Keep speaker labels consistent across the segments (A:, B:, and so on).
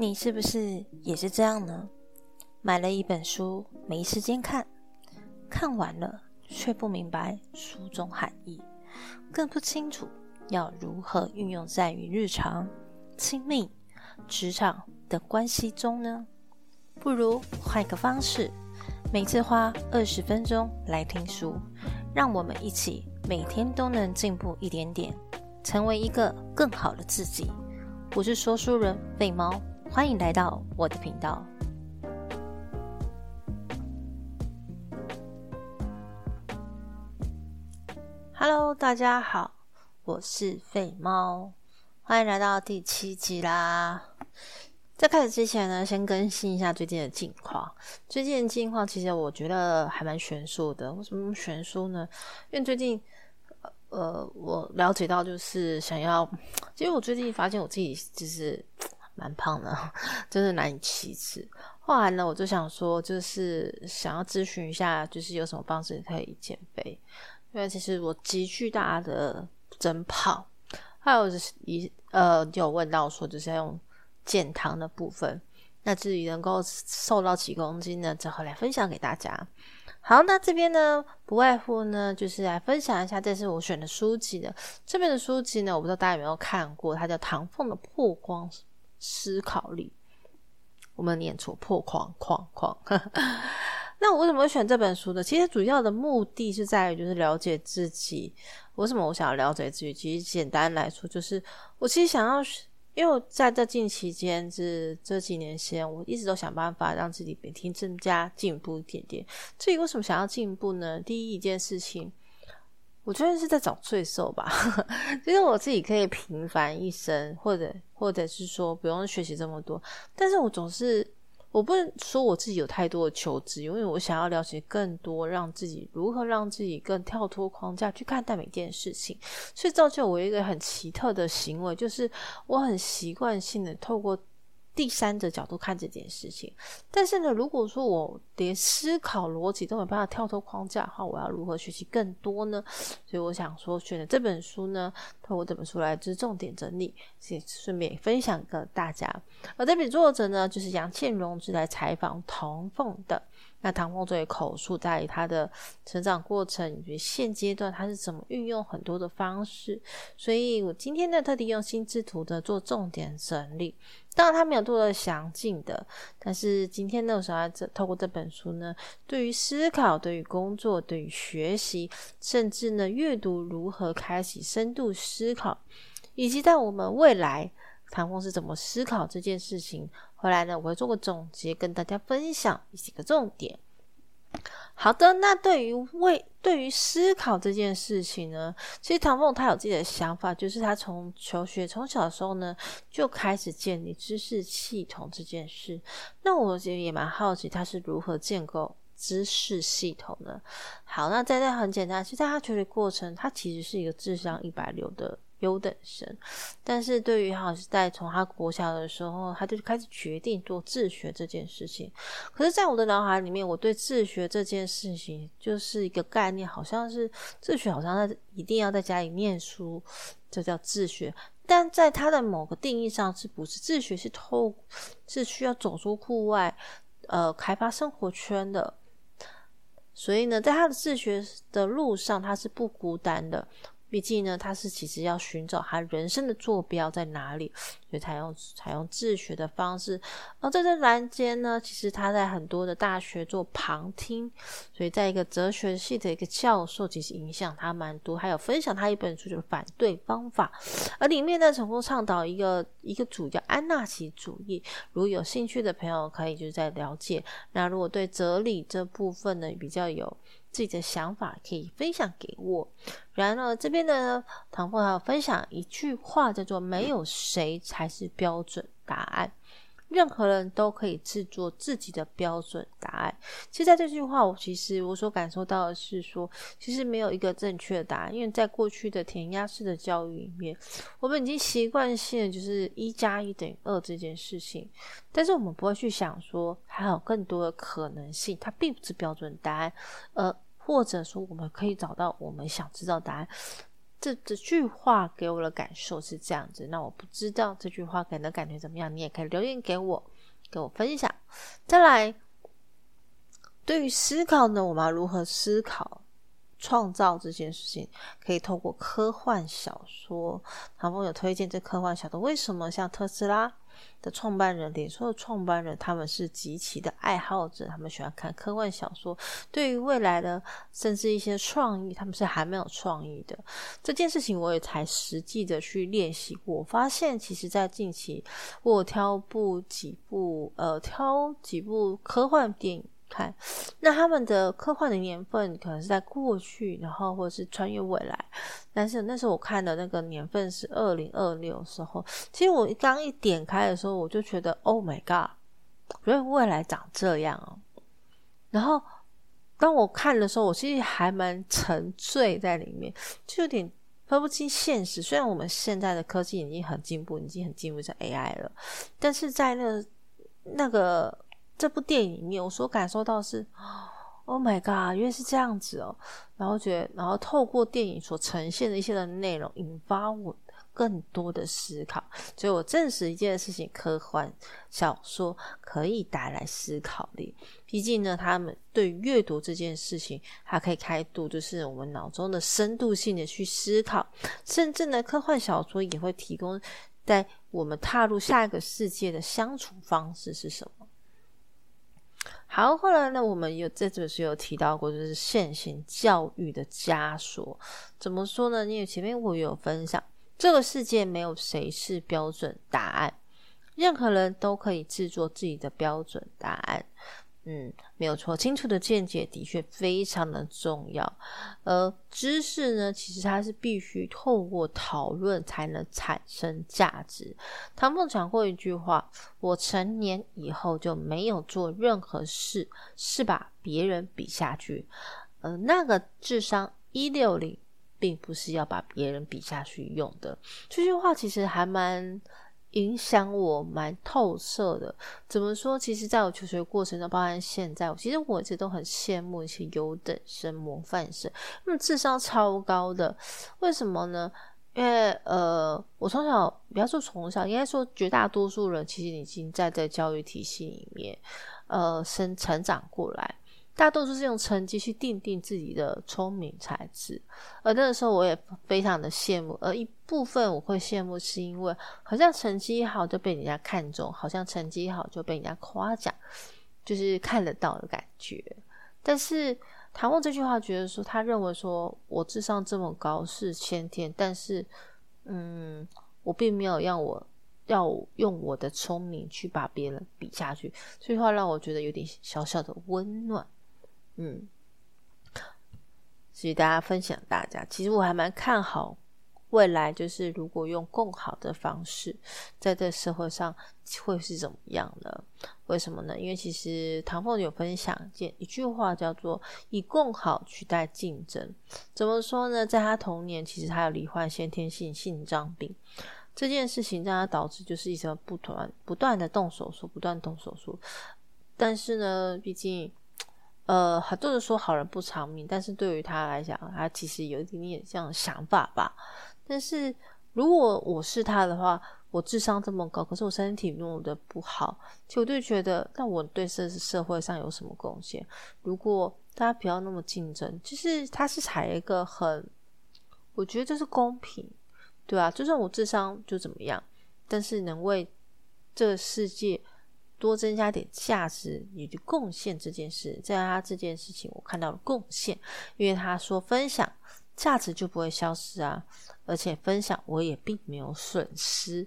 A: 你是不是也是这样呢？买了一本书，没时间看，看完了却不明白书中含义，更不清楚要如何运用在于日常、亲密、职场的关系中呢？不如换个方式，每次花二十分钟来听书，让我们一起每天都能进步一点点，成为一个更好的自己。我是说书人贝猫。欢迎来到我的频道。Hello，大家好，我是废猫，欢迎来到第七集啦。在开始之前呢，先更新一下最近的近况。最近的近况其实我觉得还蛮悬殊的。为什么悬殊呢？因为最近，呃，我了解到就是想要，其实我最近发现我自己就是。蛮胖的，真的难以启齿。后来呢，我就想说，就是想要咨询一下，就是有什么方式可以减肥？因为其实我急剧大的增胖，还有一呃，有问到说，就是要用减糖的部分。那至于能够瘦到几公斤呢？之后来分享给大家。好，那这边呢，不外乎呢，就是来分享一下，这是我选的书籍的。这边的书籍呢，我不知道大家有没有看过，它叫唐凤的《破光》。思考力，我们念错破框框框。那我为什么会选这本书呢？其实主要的目的是在于，就是了解自己。为什么我想要了解自己？其实简单来说，就是我其实想要，因为在这近期间，这这几年间，我一直都想办法让自己每天增加进步一点点。至于为什么想要进步呢？第一一件事情。我觉得是在找罪受吧，就是我自己可以平凡一生，或者或者是说不用学习这么多，但是我总是我不能说我自己有太多的求知，因为我想要了解更多，让自己如何让自己更跳脱框架去看待每件事情，所以造就我一个很奇特的行为，就是我很习惯性的透过。第三者角度看这件事情，但是呢，如果说我连思考逻辑都没办法跳脱框架的话，我要如何学习更多呢？所以我想说，选的这本书呢，透过这本书来就是重点整理，也顺便分享给大家。而这本作者呢，就是杨倩荣，是来采访唐凤的。那唐凤作为口述，在他的成长过程以及现阶段他是怎么运用很多的方式，所以我今天呢特地用心智图的做重点整理。当然他没有做的详尽的，但是今天呢，我想要这透过这本书呢，对于思考、对于工作、对于学习，甚至呢阅读如何开启深度思考，以及在我们未来唐凤是怎么思考这件事情。后来呢，我会做个总结，跟大家分享几个重点。好的，那对于为对于思考这件事情呢，其实唐凤他有自己的想法，就是他从求学从小的时候呢就开始建立知识系统这件事。那我觉得也蛮好奇他是如何建构知识系统的。好，那在这很简单，其实在他求学过程，他其实是一个智商一百六的。优等生，但是对于好是在从他国小的时候，他就开始决定做自学这件事情。可是，在我的脑海里面，我对自学这件事情就是一个概念，好像是自学，好像在一定要在家里念书，这叫自学。但在他的某个定义上，是不是自学是透是需要走出户外，呃，开发生活圈的？所以呢，在他的自学的路上，他是不孤单的。毕竟呢，他是其实要寻找他人生的坐标在哪里，所以采用采用自学的方式。而在这栏间呢，其实他在很多的大学做旁听，所以在一个哲学系的一个教授，其实影响他蛮多。还有分享他一本书，就是《反对方法》，而里面呢，成功倡导一个一个主叫安纳奇主义。如果有兴趣的朋友，可以就是在了解。那如果对哲理这部分呢，比较有。自己的想法可以分享给我。然后，这边呢唐凤还有分享一句话，叫做“没有谁才是标准答案，任何人都可以制作自己的标准答案。”其实，在这句话，我其实我所感受到的是说，其实没有一个正确的答案，因为在过去的填鸭式的教育里面，我们已经习惯性就是一加一等于二这件事情，但是我们不会去想说还有更多的可能性，它并不是标准答案，呃。或者说，我们可以找到我们想知道答案。这这句话给我的感受是这样子。那我不知道这句话给人的感觉怎么样，你也可以留言给我，给我分享。再来，对于思考呢，我们要如何思考？创造这件事情可以透过科幻小说，唐风有推荐这科幻小说。为什么像特斯拉的创办人、脸书的创办人，他们是极其的爱好者，他们喜欢看科幻小说。对于未来的甚至一些创意，他们是还没有创意的这件事情，我也才实际的去练习过。我发现，其实，在近期我挑部几部呃，挑几部科幻电影。看，那他们的科幻的年份可能是在过去，然后或者是穿越未来。但是那时候我看的那个年份是二零二六时候。其实我刚一点开的时候，我就觉得 Oh my God，觉得未来长这样哦。然后当我看的时候，我其实还蛮沉醉在里面，就有点分不清现实。虽然我们现在的科技已经很进步，已经很进步在 AI 了，但是在那那个。这部电影里面，我所感受到是，Oh my God，原来是这样子哦。然后觉得，然后透过电影所呈现的一些的内容，引发我更多的思考。所以我证实一件事情：科幻小说可以带来思考力。毕竟呢，他们对阅读这件事情，它可以开度，就是我们脑中的深度性的去思考。甚至呢，科幻小说也会提供在我们踏入下一个世界的相处方式是什么。好，后来呢，我们有这本书有提到过，就是现行教育的枷锁。怎么说呢？因为前面我有分享，这个世界没有谁是标准答案，任何人都可以制作自己的标准答案。嗯，没有错，清楚的见解的确非常的重要。而知识呢，其实它是必须透过讨论才能产生价值。唐凤讲过一句话：“我成年以后就没有做任何事是把别人比下去。”呃，那个智商一六零，并不是要把别人比下去用的。这句话其实还蛮。影响我蛮透彻的。怎么说？其实，在我求学过程中，包含现在，其实我一直都很羡慕一些优等生、模范生，他们智商超高的。为什么呢？因为呃，我从小，不要说从小，应该说绝大多数人，其实已经在这教育体系里面，呃，生成长过来。大多数是用成绩去定定自己的聪明才智，而那个时候我也非常的羡慕，而一部分我会羡慕是因为好像成绩好就被人家看中，好像成绩好就被人家夸奖，就是看得到的感觉。但是唐梦这句话觉得说，他认为说我智商这么高是先天，但是嗯，我并没有让我要用我的聪明去把别人比下去，这句话让我觉得有点小小的温暖。嗯，所以大家分享大家，其实我还蛮看好未来，就是如果用更好的方式，在这社会上会是怎么样的？为什么呢？因为其实唐凤有分享一一句话，叫做“以更好取代竞争”。怎么说呢？在他童年，其实他有罹患先天性心脏病，这件事情让他导致就是一直不断不断的动手术，不断动手术。但是呢，毕竟。呃，很多人说好人不长命，但是对于他来讲，他其实有一点点这样想法吧。但是如果我是他的话，我智商这么高，可是我身体弄得不好，其实我就觉得，那我对社社会上有什么贡献？如果大家不要那么竞争，就是他是采一个很，我觉得这是公平，对啊，就算我智商就怎么样，但是能为这个世界。多增加点价值，以及贡献这件事，在他这件事情，我看到了贡献，因为他说分享价值就不会消失啊，而且分享我也并没有损失。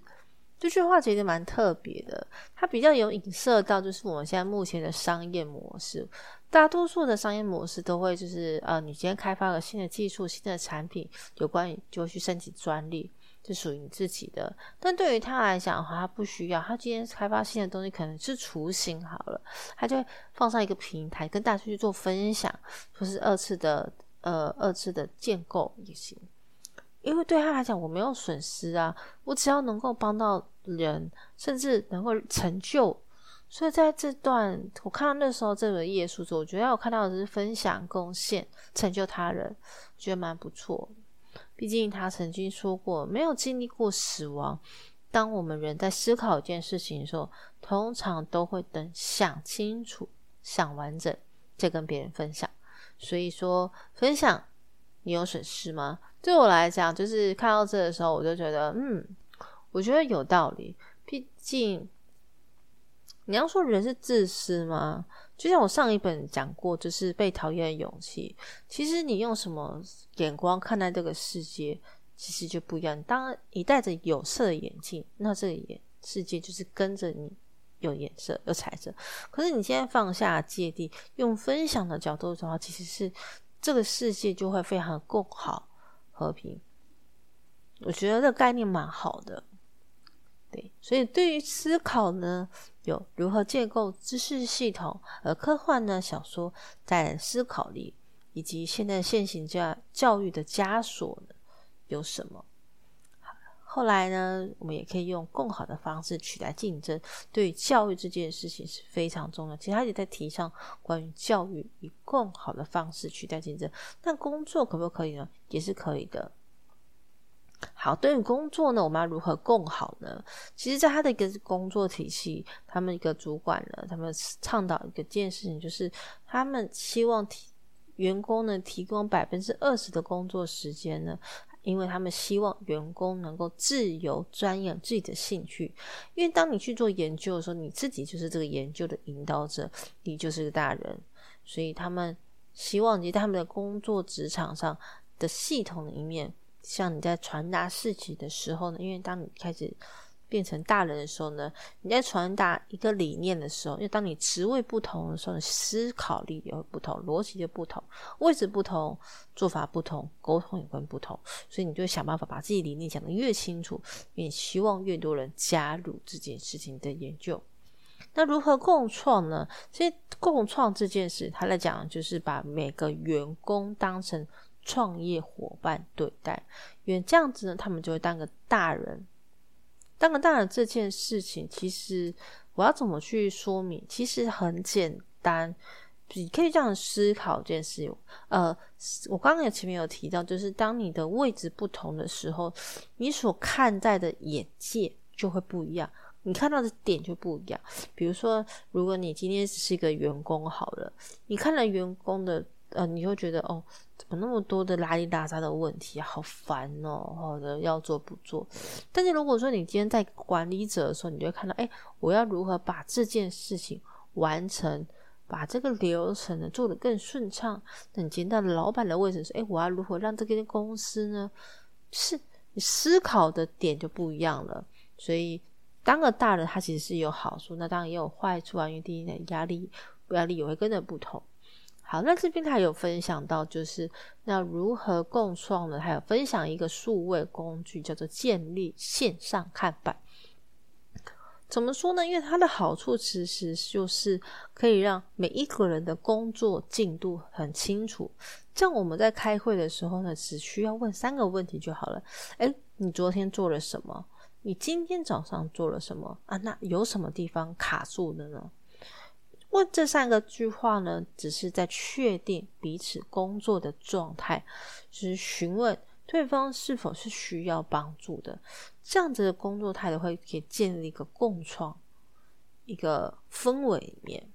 A: 这句话其实蛮特别的，它比较有影射到就是我们现在目前的商业模式，大多数的商业模式都会就是呃，你今天开发了新的技术、新的产品，有关于就会去申请专利。是属于你自己的，但对于他来讲的话，他不需要。他今天开发新的东西，可能是雏形好了，他就放上一个平台，跟大家去做分享，或是二次的呃二次的建构也行。因为对他来讲，我没有损失啊，我只要能够帮到人，甚至能够成就。所以在这段我看到那时候这个页数时，我觉得我看到的是分享、贡献、成就他人，觉得蛮不错。毕竟他曾经说过，没有经历过死亡，当我们人在思考一件事情的时候，通常都会等想清楚、想完整，再跟别人分享。所以说，分享你有损失吗？对我来讲，就是看到这的时候，我就觉得，嗯，我觉得有道理。毕竟，你要说人是自私吗？就像我上一本讲过，就是被讨厌的勇气。其实你用什么眼光看待这个世界，其实就不一样。当你戴着有色的眼镜，那这个眼世界就是跟着你有颜色、有彩色。可是你现在放下芥蒂，用分享的角度的话，其实是这个世界就会非常共好、和平。我觉得这个概念蛮好的。对，所以对于思考呢，有如何建构知识系统；而科幻呢，小说在思考力，以及现在现行教教育的枷锁呢，有什么？后来呢，我们也可以用更好的方式取代竞争。对于教育这件事情是非常重要。其实他也在提倡关于教育以更好的方式取代竞争。但工作可不可以呢？也是可以的。好，对于工作呢，我们要如何更好呢？其实，在他的一个工作体系，他们一个主管呢，他们倡导一个件事情，就是他们希望提员工呢提供百分之二十的工作时间呢，因为他们希望员工能够自由钻研自己的兴趣。因为当你去做研究的时候，你自己就是这个研究的引导者，你就是个大人，所以他们希望你在他们的工作职场上的系统里面。像你在传达事情的时候呢，因为当你开始变成大人的时候呢，你在传达一个理念的时候，因为当你职位不同的时候，思考力也会不同，逻辑就不同，位置不同，做法不同，沟通也会不同，所以你就想办法把自己理念讲得越清楚，也希望越多人加入这件事情的研究。那如何共创呢？其实共创这件事，他来讲就是把每个员工当成。创业伙伴对待，因为这样子呢，他们就会当个大人。当个大人这件事情，其实我要怎么去说明？其实很简单，你可以这样思考这件事。呃，我刚刚也前面有提到，就是当你的位置不同的时候，你所看待的眼界就会不一样，你看到的点就不一样。比如说，如果你今天只是一个员工好了，你看了员工的。呃，你会觉得哦，怎么那么多的拉里拉杂的问题，好烦哦，或者要做不做。但是如果说你今天在管理者的时候，你就会看到，哎，我要如何把这件事情完成，把这个流程呢做得更顺畅。那你今天到老板的位置是，哎，我要如何让这间公司呢？是你思考的点就不一样了。所以当个大人，他其实是有好处，那当然也有坏处啊。因为第一呢，压力压力也会跟着不同。好，那这边他有分享到，就是那如何共创呢？还有分享一个数位工具，叫做建立线上看板。怎么说呢？因为它的好处其实就是可以让每一个人的工作进度很清楚。像我们在开会的时候呢，只需要问三个问题就好了。诶，你昨天做了什么？你今天早上做了什么？啊，那有什么地方卡住的呢？问这三个句话呢，只是在确定彼此工作的状态，就是询问对方是否是需要帮助的。这样子的工作态度会可以建立一个共创一个氛围里面。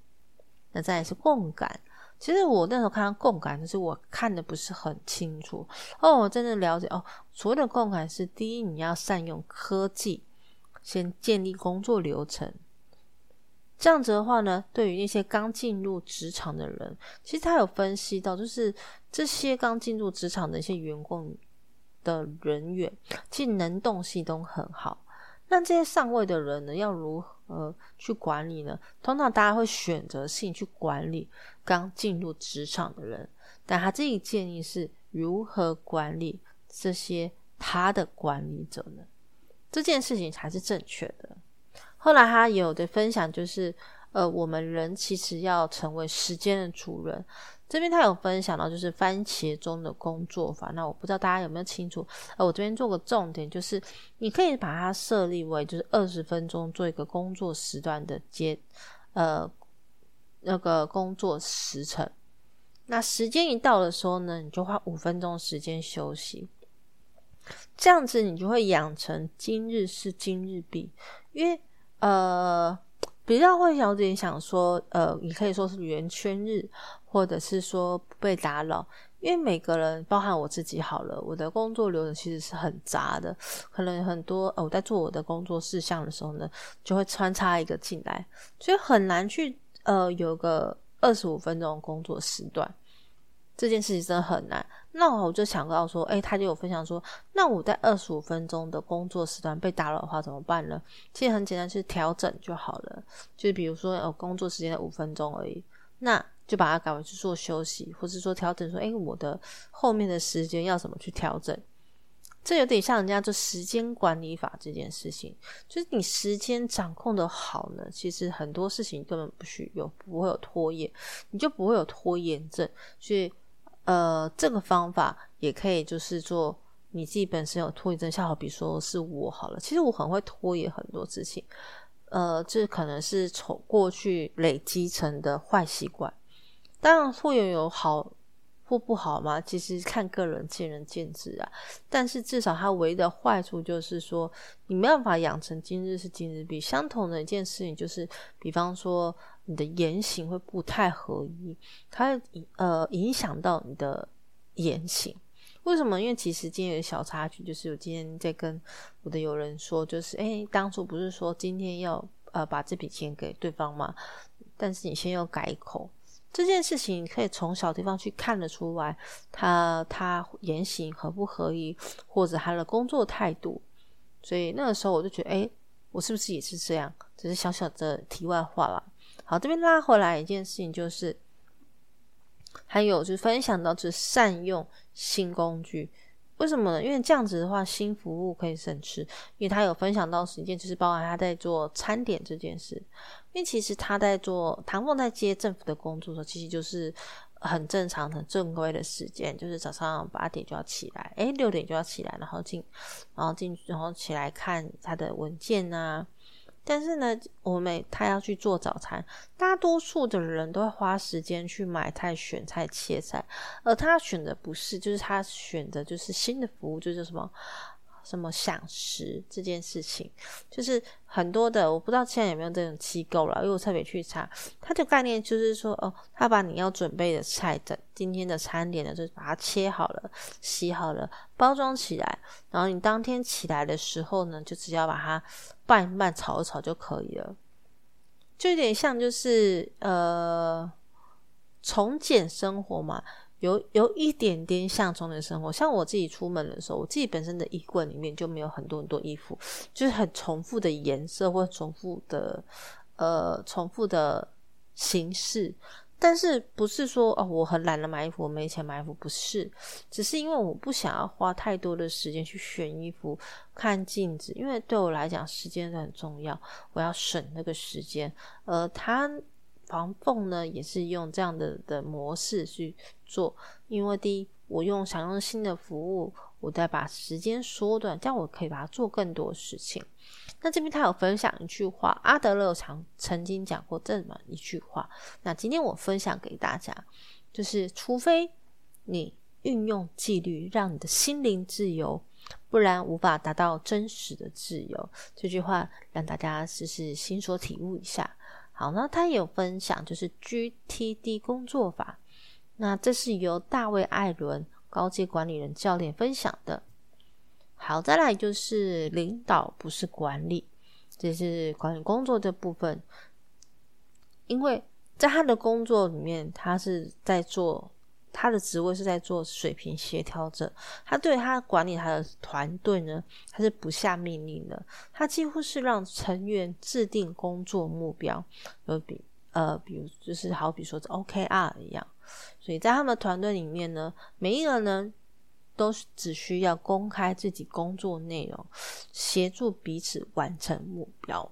A: 那再是共感，其实我那时候看到共感，就是我看的不是很清楚哦。我真的了解哦，所谓的共感是第一，你要善用科技，先建立工作流程。这样子的话呢，对于那些刚进入职场的人，其实他有分析到，就是这些刚进入职场的一些员工的人员，其实能动性都很好。那这些上位的人呢，要如何去管理呢？通常大家会选择性去管理刚进入职场的人，但他这一建议是如何管理这些他的管理者呢？这件事情才是正确的。后来他有的分享，就是呃，我们人其实要成为时间的主人。这边他有分享到，就是番茄钟的工作法。那我不知道大家有没有清楚？呃，我这边做个重点，就是你可以把它设立为就是二十分钟做一个工作时段的接呃那个工作时程。那时间一到的时候呢，你就花五分钟时间休息。这样子你就会养成今日是今日毕，因为呃比较会有点想说，呃，你可以说是圆圈日，或者是说不被打扰。因为每个人，包含我自己，好了，我的工作流程其实是很杂的，可能很多呃，我在做我的工作事项的时候呢，就会穿插一个进来，所以很难去呃有个二十五分钟工作时段，这件事情真的很难。那我就想到说，哎，他就有分享说，那我在二十五分钟的工作时段被打扰的话怎么办呢？其实很简单，就是调整就好了，就比如说呃，工作时间的五分钟而已，那。就把它改为去做休息，或者说调整，说，哎，我的后面的时间要怎么去调整？这有点像人家做时间管理法这件事情，就是你时间掌控的好呢，其实很多事情根本不需有不会有拖延，你就不会有拖延症。所以，呃，这个方法也可以就是做你自己本身有拖延症，像好比说是我好了，其实我很会拖延很多事情，呃，这可能是从过去累积成的坏习惯。当然，会有有好或不好嘛，其实看个人见仁见智啊。但是至少它唯一的坏处就是说，你没办法养成今日是今日毕。相同的一件事情就是，比方说你的言行会不太合一，它呃影响到你的言行。为什么？因为其实今天有小插曲，就是我今天在跟我的友人说，就是哎，当初不是说今天要呃把这笔钱给对方吗？但是你先要改口。这件事情可以从小地方去看得出来，他他言行合不合一，或者他的工作态度。所以那个时候我就觉得，哎，我是不是也是这样？只是小小的题外话了。好，这边拉回来一件事情就是，还有就是分享到，就是善用新工具。为什么呢？因为这样子的话，新服务可以省吃。因为他有分享到时间，就是包含他在做餐点这件事。因为其实他在做唐凤在接政府的工作的时候，其实就是很正常、很正规的时间，就是早上八点就要起来，诶六点就要起来，然后进，然后进，然后起来看他的文件啊。但是呢，我们他要去做早餐，大多数的人都会花时间去买菜、选菜、切菜，而他选的不是，就是他选的就是新的服务，就是什么。什么享食这件事情，就是很多的，我不知道现在有没有这种机构了，因为我特别去查，它的概念就是说，哦，他把你要准备的菜的今天的餐点呢，就把它切好了、洗好了、包装起来，然后你当天起来的时候呢，就只要把它拌一拌、炒一炒就可以了，就有点像就是呃，从简生活嘛。有有一点点像中年生活，像我自己出门的时候，我自己本身的衣柜里面就没有很多很多衣服，就是很重复的颜色或重复的呃重复的形式。但是不是说哦我很懒得买衣服，我没钱买衣服，不是，只是因为我不想要花太多的时间去选衣服、看镜子，因为对我来讲时间很重要，我要省那个时间。呃，他。防缝呢，也是用这样的的模式去做，因为第一，我用想用新的服务，我再把时间缩短，这样我可以把它做更多事情。那这边他有分享一句话，阿德勒常曾经讲过这么一句话，那今天我分享给大家，就是除非你运用纪律，让你的心灵自由，不然无法达到真实的自由。这句话让大家试试心所体悟一下。好，那他有分享，就是 GTD 工作法。那这是由大卫·艾伦高阶管理人教练分享的。好，再来就是领导不是管理，这是管理工作的部分。因为在他的工作里面，他是在做。他的职位是在做水平协调者，他对他管理他的团队呢，他是不下命令的，他几乎是让成员制定工作目标，有比呃，比如就是好比说 OKR 一样，所以在他们团队里面呢，每一个人都只需要公开自己工作内容，协助彼此完成目标。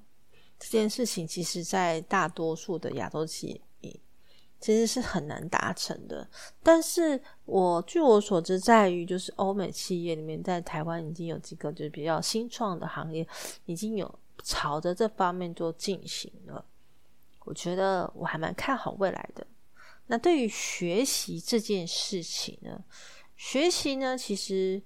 A: 这件事情其实，在大多数的亚洲企业。其实是很难达成的，但是我据我所知，在于就是欧美企业里面，在台湾已经有几个就是比较新创的行业，已经有朝着这方面做进行了。我觉得我还蛮看好未来的。那对于学习这件事情呢，学习呢，其实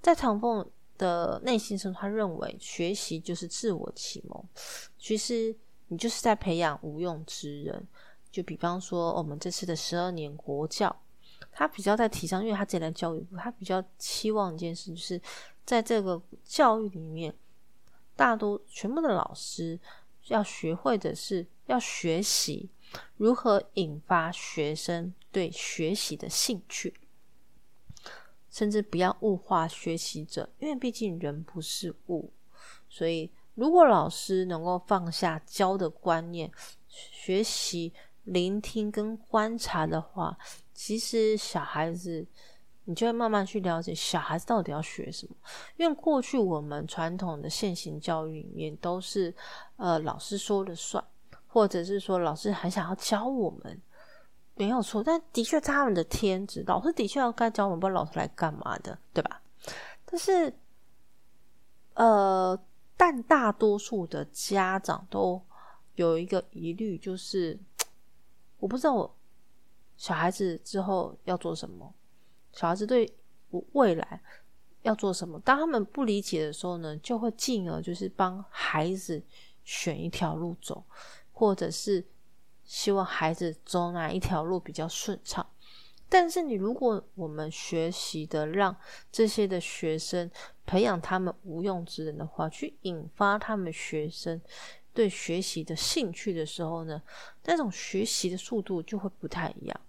A: 在唐凤的内心中，他认为学习就是自我启蒙。其实你就是在培养无用之人。就比方说，我们这次的十二年国教，他比较在提倡，因为他自己在教育部，他比较期望一件事，就是在这个教育里面，大多全部的老师要学会的是要学习如何引发学生对学习的兴趣。甚至不要物化学习者，因为毕竟人不是物。所以，如果老师能够放下教的观念，学习、聆听跟观察的话，其实小孩子你就会慢慢去了解小孩子到底要学什么。因为过去我们传统的现行教育里面都是，呃，老师说了算，或者是说老师很想要教我们。没有错，但的确他们的天职，老师的确要该教我们，不知道老师来干嘛的，对吧？但是，呃，但大多数的家长都有一个疑虑，就是我不知道我小孩子之后要做什么，小孩子对我未来要做什么。当他们不理解的时候呢，就会进而就是帮孩子选一条路走，或者是。希望孩子走哪一条路比较顺畅，但是你如果我们学习的让这些的学生培养他们无用之人的话，去引发他们学生对学习的兴趣的时候呢，那种学习的速度就会不太一样，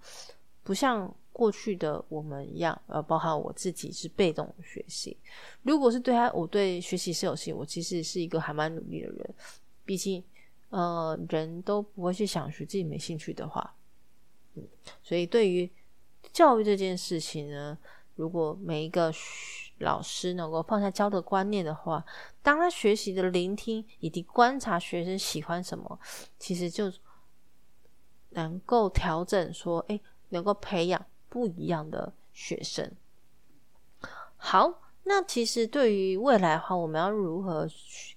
A: 不像过去的我们一样，呃，包含我自己是被动学习。如果是对他，我对学习是有兴趣，我其实是一个还蛮努力的人，毕竟。呃，人都不会去想学自己没兴趣的话，嗯，所以对于教育这件事情呢，如果每一个老师能够放下教的观念的话，当他学习的聆听以及观察学生喜欢什么，其实就能够调整说，哎，能够培养不一样的学生。好，那其实对于未来的话，我们要如何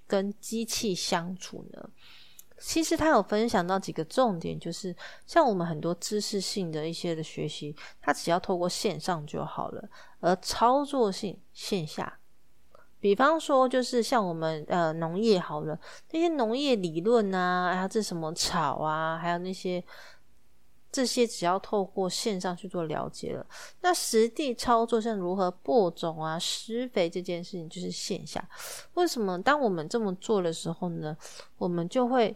A: 跟机器相处呢？其实他有分享到几个重点，就是像我们很多知识性的一些的学习，它只要透过线上就好了，而操作性线下。比方说，就是像我们呃农业好了，那些农业理论啊，还有这什么草啊，还有那些这些，只要透过线上去做了解了，那实地操作像如何播种啊、施肥这件事情，就是线下。为什么当我们这么做的时候呢？我们就会。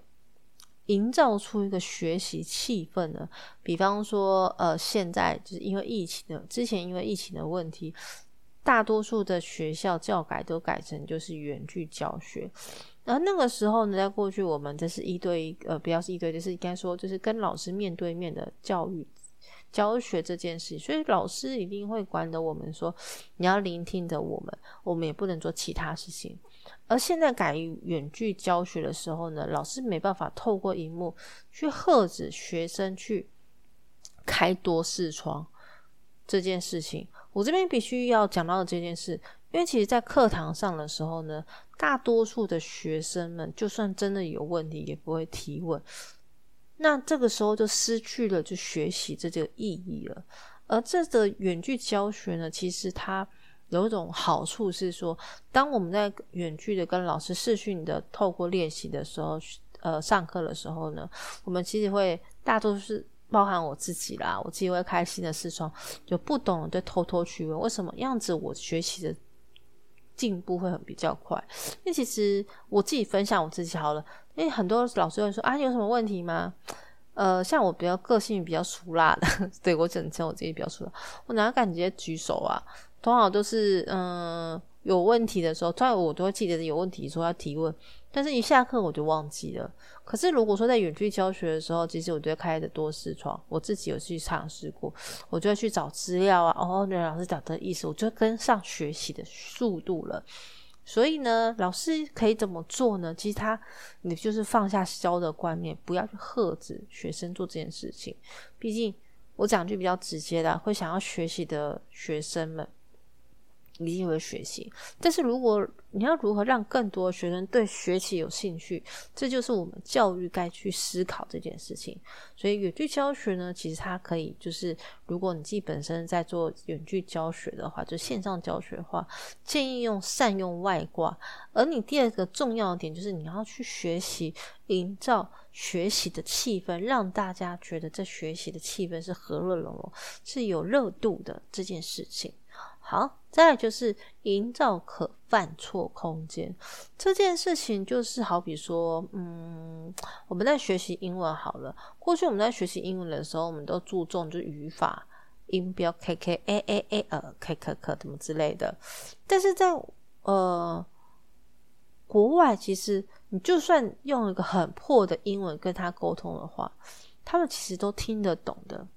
A: 营造出一个学习气氛呢？比方说，呃，现在就是因为疫情的，之前因为疫情的问题，大多数的学校教改都改成就是远距教学。而那个时候呢，在过去我们这是一对一，呃，不要是一对，就是应该说就是跟老师面对面的教育教学这件事，所以老师一定会管着我们说，你要聆听着我们，我们也不能做其他事情。而现在改远距教学的时候呢，老师没办法透过荧幕去喝止学生去开多视窗这件事情。我这边必须要讲到的这件事，因为其实，在课堂上的时候呢，大多数的学生们就算真的有问题，也不会提问。那这个时候就失去了就学习这个意义了。而这个远距教学呢，其实它。有一种好处是说，当我们在远距的跟老师视讯的透过练习的时候，呃，上课的时候呢，我们其实会大多是包含我自己啦，我自己会开心的视窗，就不懂就偷偷去问，为什么样子我学习的进步会很比较快？因为其实我自己分享我自己好了，因为很多老师会说啊，你有什么问题吗？呃，像我比较个性比较俗辣的，对我只能称我自己比较俗辣，我哪敢直接举手啊？通常都是嗯有问题的时候，通常我都会记得有问题说要提问，但是一下课我就忘记了。可是如果说在远距教学的时候，其实我就会开的多视窗，我自己有去尝试过，我就会去找资料啊，哦，那老师讲的意思，我就跟上学习的速度了。所以呢，老师可以怎么做呢？其实他，你就是放下教的观念，不要去呵斥学生做这件事情。毕竟我讲句比较直接的，会想要学习的学生们。一定会学习。但是如果你要如何让更多学生对学习有兴趣，这就是我们教育该去思考这件事情。所以远距教学呢，其实它可以就是，如果你自己本身在做远距教学的话，就线上教学的话，建议用善用外挂。而你第二个重要的点就是，你要去学习营造学习的气氛，让大家觉得这学习的气氛是和乐融融，是有热度的这件事情。好，再来就是营造可犯错空间。这件事情就是好比说，嗯，我们在学习英文好了。过去我们在学习英文的时候，我们都注重就语法、音标，k k a a a 呃，k k k 什么之类的。但是在呃国外，其实你就算用一个很破的英文跟他沟通的话，他们其实都听得懂的。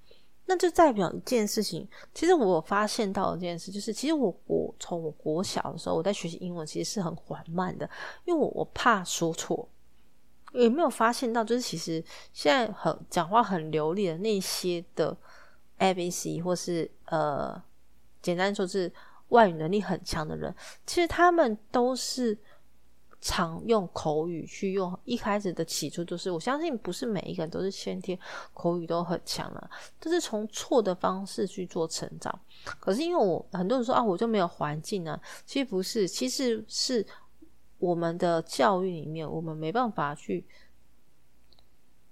A: 那就代表一件事情，其实我发现到一件事，就是其实我我从我国小的时候，我在学习英文其实是很缓慢的，因为我我怕说错。有没有发现到，就是其实现在很讲话很流利的那些的 A B C 或是呃，简单说是外语能力很强的人，其实他们都是。常用口语去用，一开始的起初都是，我相信不是每一个人都是先天口语都很强的，都是从错的方式去做成长。可是因为我很多人说啊，我就没有环境呢，其实不是，其实是我们的教育里面，我们没办法去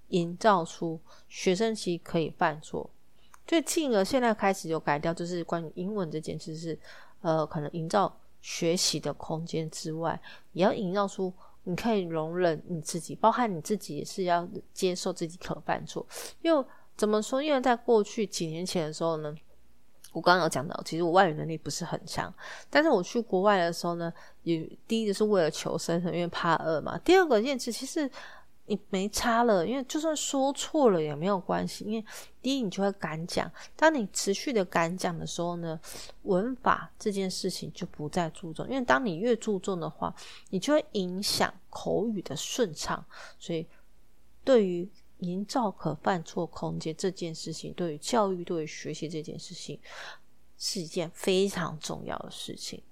A: 营造出学生其实可以犯错，所以进而现在开始有改掉，就是关于英文这件事是，呃，可能营造。学习的空间之外，也要营造出你可以容忍你自己，包含你自己也是要接受自己可犯错。又怎么说？因为在过去几年前的时候呢，我刚刚有讲到，其实我外语能力不是很强，但是我去国外的时候呢，也第一个是为了求生存，因为怕饿嘛。第二个件事其实。你没差了，因为就算说错了也没有关系，因为第一你就会敢讲。当你持续的敢讲的时候呢，文法这件事情就不再注重，因为当你越注重的话，你就会影响口语的顺畅。所以，对于营造可犯错空间这件事情，对于教育、对于学习这件事情，是一件非常重要的事情。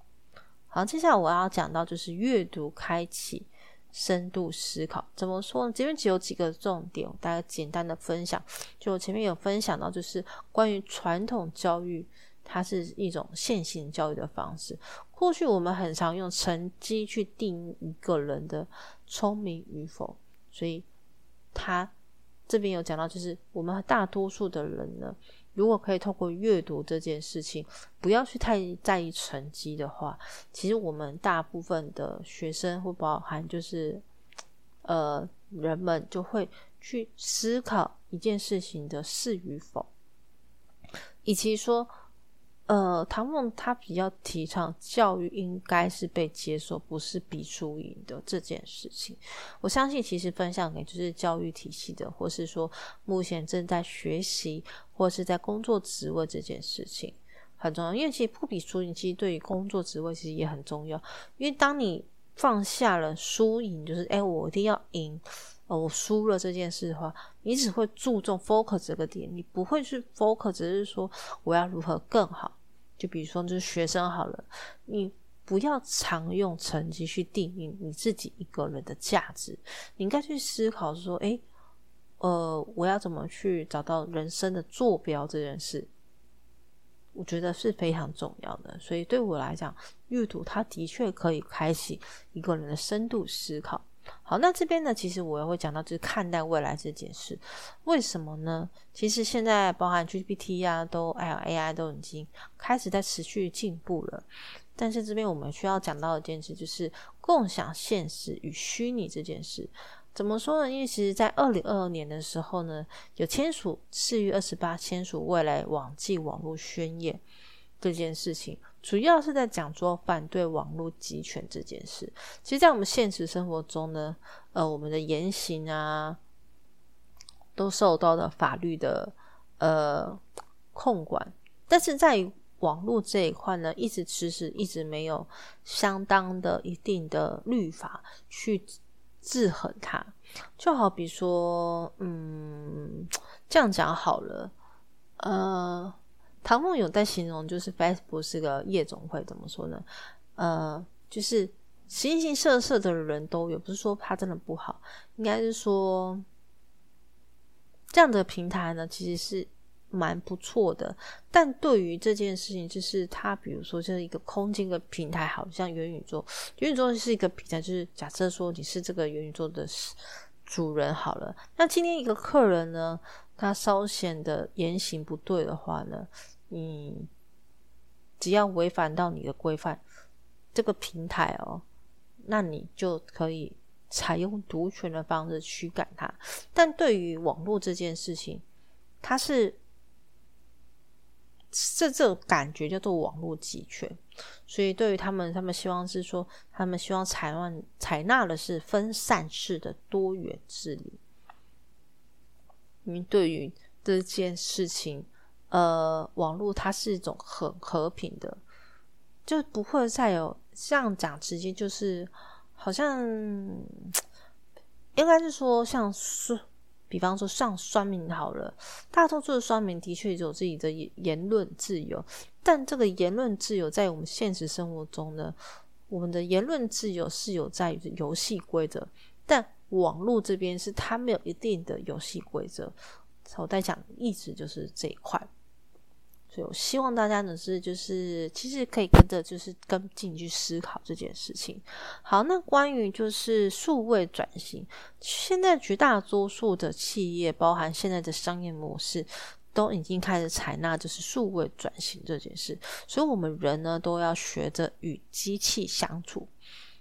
A: 好，接下来我要讲到就是阅读开启。深度思考怎么说呢？这边只有几个重点，大家简单的分享。就前面有分享到，就是关于传统教育，它是一种线性教育的方式。过去我们很常用成绩去定一个人的聪明与否，所以他这边有讲到，就是我们大多数的人呢。如果可以透过阅读这件事情，不要去太在意成绩的话，其实我们大部分的学生会包含就是，呃，人们就会去思考一件事情的是与否，以及说。呃，唐梦他比较提倡教育应该是被接受，不是比输赢的这件事情。我相信，其实分享给就是教育体系的，或是说目前正在学习或是在工作职位这件事情很重要。因为其实不比输赢，其实对于工作职位其实也很重要。因为当你放下了输赢，就是哎，我一定要赢，哦，我输了这件事的话，你只会注重 focus 这个点，你不会去 focus，只是说我要如何更好。就比如说，就是学生好了，你不要常用成绩去定义你自己一个人的价值，你应该去思考说，诶，呃，我要怎么去找到人生的坐标这件事，我觉得是非常重要的。所以对我来讲，阅读它的确可以开启一个人的深度思考。好，那这边呢，其实我也会讲到，就是看待未来这件事。为什么呢？其实现在包含 GPT 啊，都哎呀 AI 都已经开始在持续进步了。但是这边我们需要讲到一件事，就是共享现实与虚拟这件事。怎么说呢？因为其实，在二零二二年的时候呢，有签署四月二十八签署未来网际网络宣言这件事情。主要是在讲说反对网络集权这件事。其实，在我们现实生活中呢，呃，我们的言行啊，都受到了法律的呃控管。但是在网络这一块呢，一直其实一直没有相当的一定的律法去制衡它。就好比说，嗯，这样讲好了，呃。唐凤有在形容，就是 Facebook 是个夜总会，怎么说呢？呃，就是形形色色的人都有，不是说它真的不好，应该是说这样的平台呢，其实是。蛮不错的，但对于这件事情，就是它，比如说，就是一个空间的平台，好像元宇宙，元宇宙是一个平台，就是假设说你是这个元宇宙的主人好了，那今天一个客人呢，他稍显的言行不对的话呢，你只要违反到你的规范，这个平台哦，那你就可以采用独权的方式驱赶他。但对于网络这件事情，它是。这这感觉叫做网络集权，所以对于他们，他们希望是说，他们希望采纳采纳的是分散式的多元治理。因为对于这件事情，呃，网络它是一种很和平的，就不会再有这样讲，直接就是好像应该是说像是。比方说上酸民好了，大多数的酸民的确有自己的言言论自由，但这个言论自由在我们现实生活中呢，我们的言论自由是有在于游戏规则，但网络这边是它没有一定的游戏规则。我在讲意思就是这一块。我希望大家呢是就是其实可以跟着就是跟进去思考这件事情。好，那关于就是数位转型，现在绝大多数的企业，包含现在的商业模式，都已经开始采纳就是数位转型这件事。所以，我们人呢都要学着与机器相处。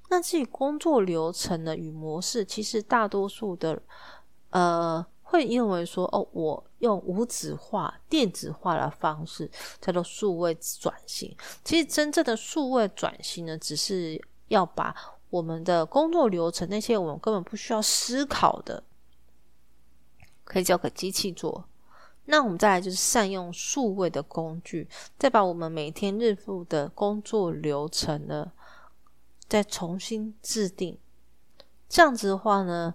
A: 那至于工作流程呢与模式，其实大多数的呃。会认为说哦，我用无纸化、电子化的方式叫做数位转型。其实真正的数位转型呢，只是要把我们的工作流程那些我们根本不需要思考的，可以交给机器做。那我们再来就是善用数位的工具，再把我们每天日复的工作流程呢，再重新制定。这样子的话呢，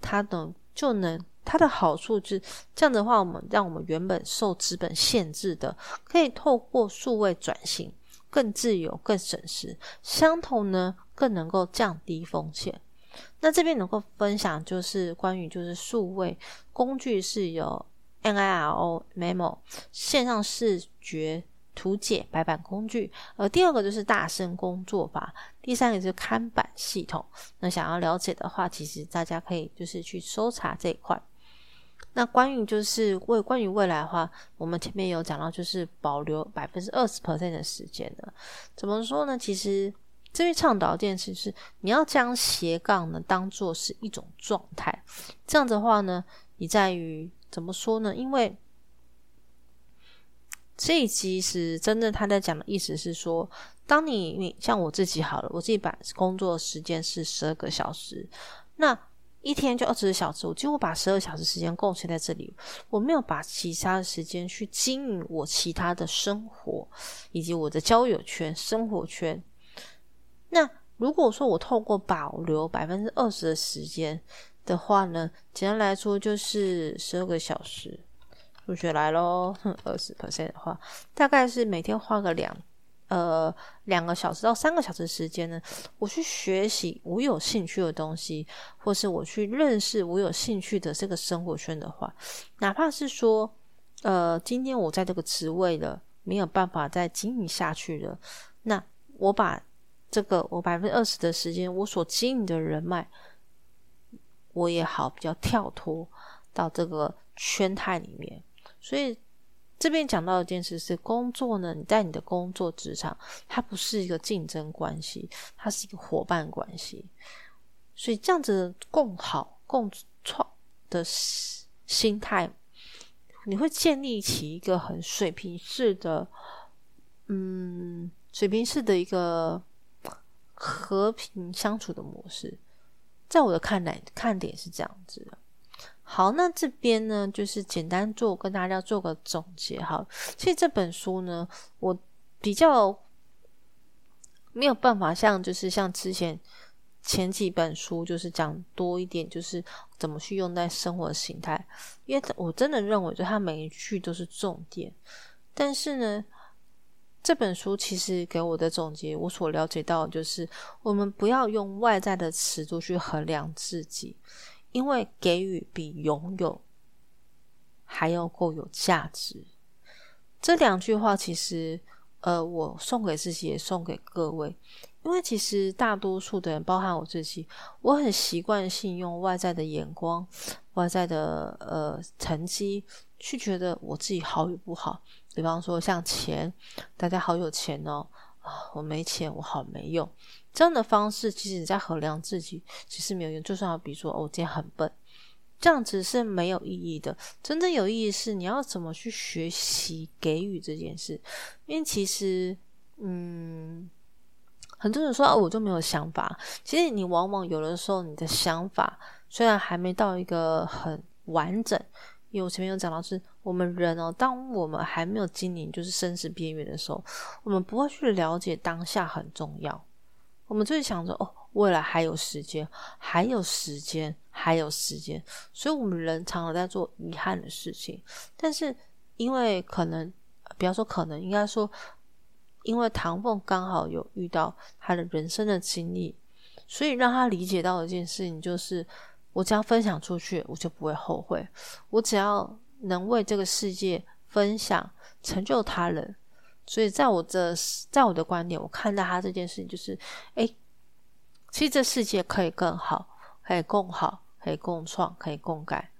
A: 它能就能。它的好处是这样的话，我们让我们原本受资本限制的，可以透过数位转型，更自由、更省时。相同呢，更能够降低风险。那这边能够分享就是关于就是数位工具是有 NIRO Memo 线上视觉图解白板工具，而第二个就是大声工作法，第三个就是看板系统。那想要了解的话，其实大家可以就是去搜查这一块。那关于就是未关于未来的话，我们前面有讲到，就是保留百分之二十 percent 的时间的。怎么说呢？其实这边倡导一件事是，你要将斜杠呢当做是一种状态。这样的话呢，你在于怎么说呢？因为这一集是真正，他在讲的意思是说，当你你像我自己好了，我自己把工作时间是十二个小时，那。一天就二十个小时，我几乎把十二小时时间贡献在这里，我没有把其他的时间去经营我其他的生活以及我的交友圈、生活圈。那如果说我透过保留百分之二十的时间的话呢，简单来说就是十二个小时，数学来喽，二十 percent 的话，大概是每天花个两。呃，两个小时到三个小时时间呢，我去学习我有兴趣的东西，或是我去认识我有兴趣的这个生活圈的话，哪怕是说，呃，今天我在这个职位了，没有办法再经营下去了，那我把这个我百分之二十的时间，我所经营的人脉，我也好比较跳脱到这个圈态里面，所以。这边讲到一件事是工作呢，你在你的工作职场，它不是一个竞争关系，它是一个伙伴关系。所以这样子共好共创的心态，你会建立起一个很水平式的，嗯，水平式的一个和平相处的模式。在我的看来，看点是这样子的。好，那这边呢，就是简单做跟大家做个总结。哈，其实这本书呢，我比较没有办法像，就是像之前前几本书，就是讲多一点，就是怎么去用在生活形态。因为我真的认为，就它每一句都是重点。但是呢，这本书其实给我的总结，我所了解到的就是，我们不要用外在的尺度去衡量自己，因为给予比拥有还要够有价值。这两句话其实，呃，我送给自己，也送给各位。因为其实大多数的人，包含我自己，我很习惯性用外在的眼光、外在的呃成绩去觉得我自己好与不好。比方说像钱，大家好有钱哦，啊，我没钱，我好没用。这样的方式，其实你在衡量自己，其实没有用。就算比如说，我今天很笨，这样子是没有意义的。真正有意义是你要怎么去学习给予这件事，因为其实，嗯。很多人说哦，我就没有想法。其实你往往有的时候，你的想法虽然还没到一个很完整，因为我前面有讲到，是我们人哦，当我们还没有经历就是生死边缘的时候，我们不会去了解当下很重要。我们就是想着哦，未来还有时间，还有时间，还有时间。所以，我们人常常在做遗憾的事情。但是，因为可能，不要说可能，应该说。因为唐凤刚好有遇到他的人生的经历，所以让他理解到一件事情，就是我只要分享出去，我就不会后悔。我只要能为这个世界分享，成就他人。所以在我这，在我的观点，我看到他这件事情，就是，哎，其实这世界可以更好，可以共好，可以共创，可以共改，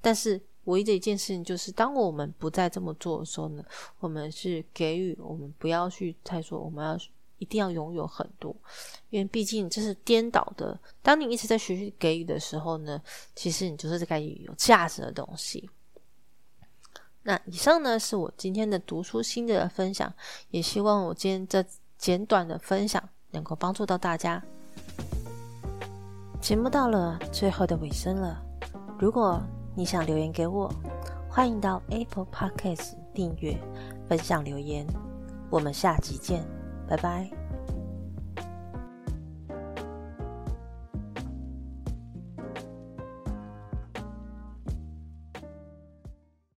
A: 但是。唯一的一件事情就是，当我们不再这么做的时候呢，我们是给予，我们不要去再说我们要一定要拥有很多，因为毕竟这是颠倒的。当你一直在学习给予的时候呢，其实你就是在给予有价值的东西。那以上呢是我今天的读书心得分享，也希望我今天这简短的分享能够帮助到大家。节目到了最后的尾声了，如果。你想留言给我，欢迎到 Apple Podcast 订阅、分享留言。我们下集见，拜拜。